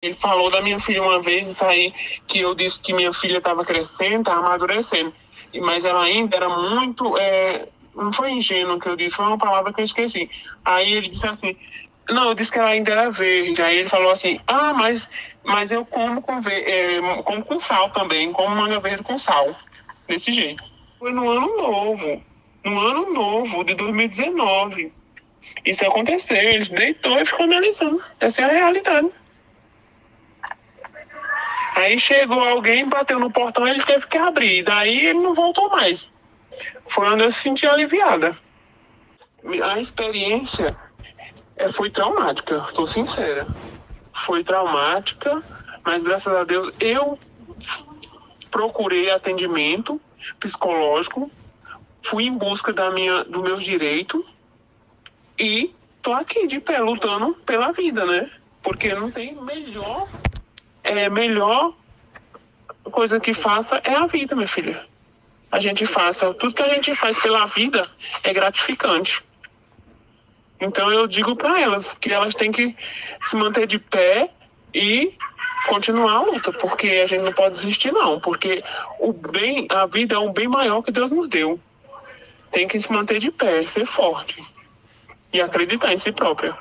Ele falou da minha filha uma vez, isso aí, que eu disse que minha filha estava crescendo, estava amadurecendo. Mas ela ainda era muito. É, não foi ingênuo que eu disse, foi uma palavra que eu esqueci. Aí ele disse assim: Não, eu disse que ela ainda era verde. Aí ele falou assim: Ah, mas, mas eu como com, é, como com sal também, como manga verde com sal. Desse jeito. Foi no ano novo. No ano novo de 2019. Isso aconteceu. Ele deitou e ficou analisando. Essa é a realidade. Aí chegou alguém, bateu no portão, ele teve que abrir. Daí ele não voltou mais. Foi onde eu se senti aliviada. A experiência é, foi traumática, estou sincera. Foi traumática, mas graças a Deus eu procurei atendimento psicológico, fui em busca da minha, do meus direitos e tô aqui de pé lutando pela vida, né? Porque não tem melhor é melhor coisa que faça é a vida, minha filha. A gente faça. Tudo que a gente faz pela vida é gratificante. Então eu digo para elas que elas têm que se manter de pé e continuar a luta, porque a gente não pode desistir não, porque o bem, a vida é um bem maior que Deus nos deu. Tem que se manter de pé, ser forte e acreditar em si própria.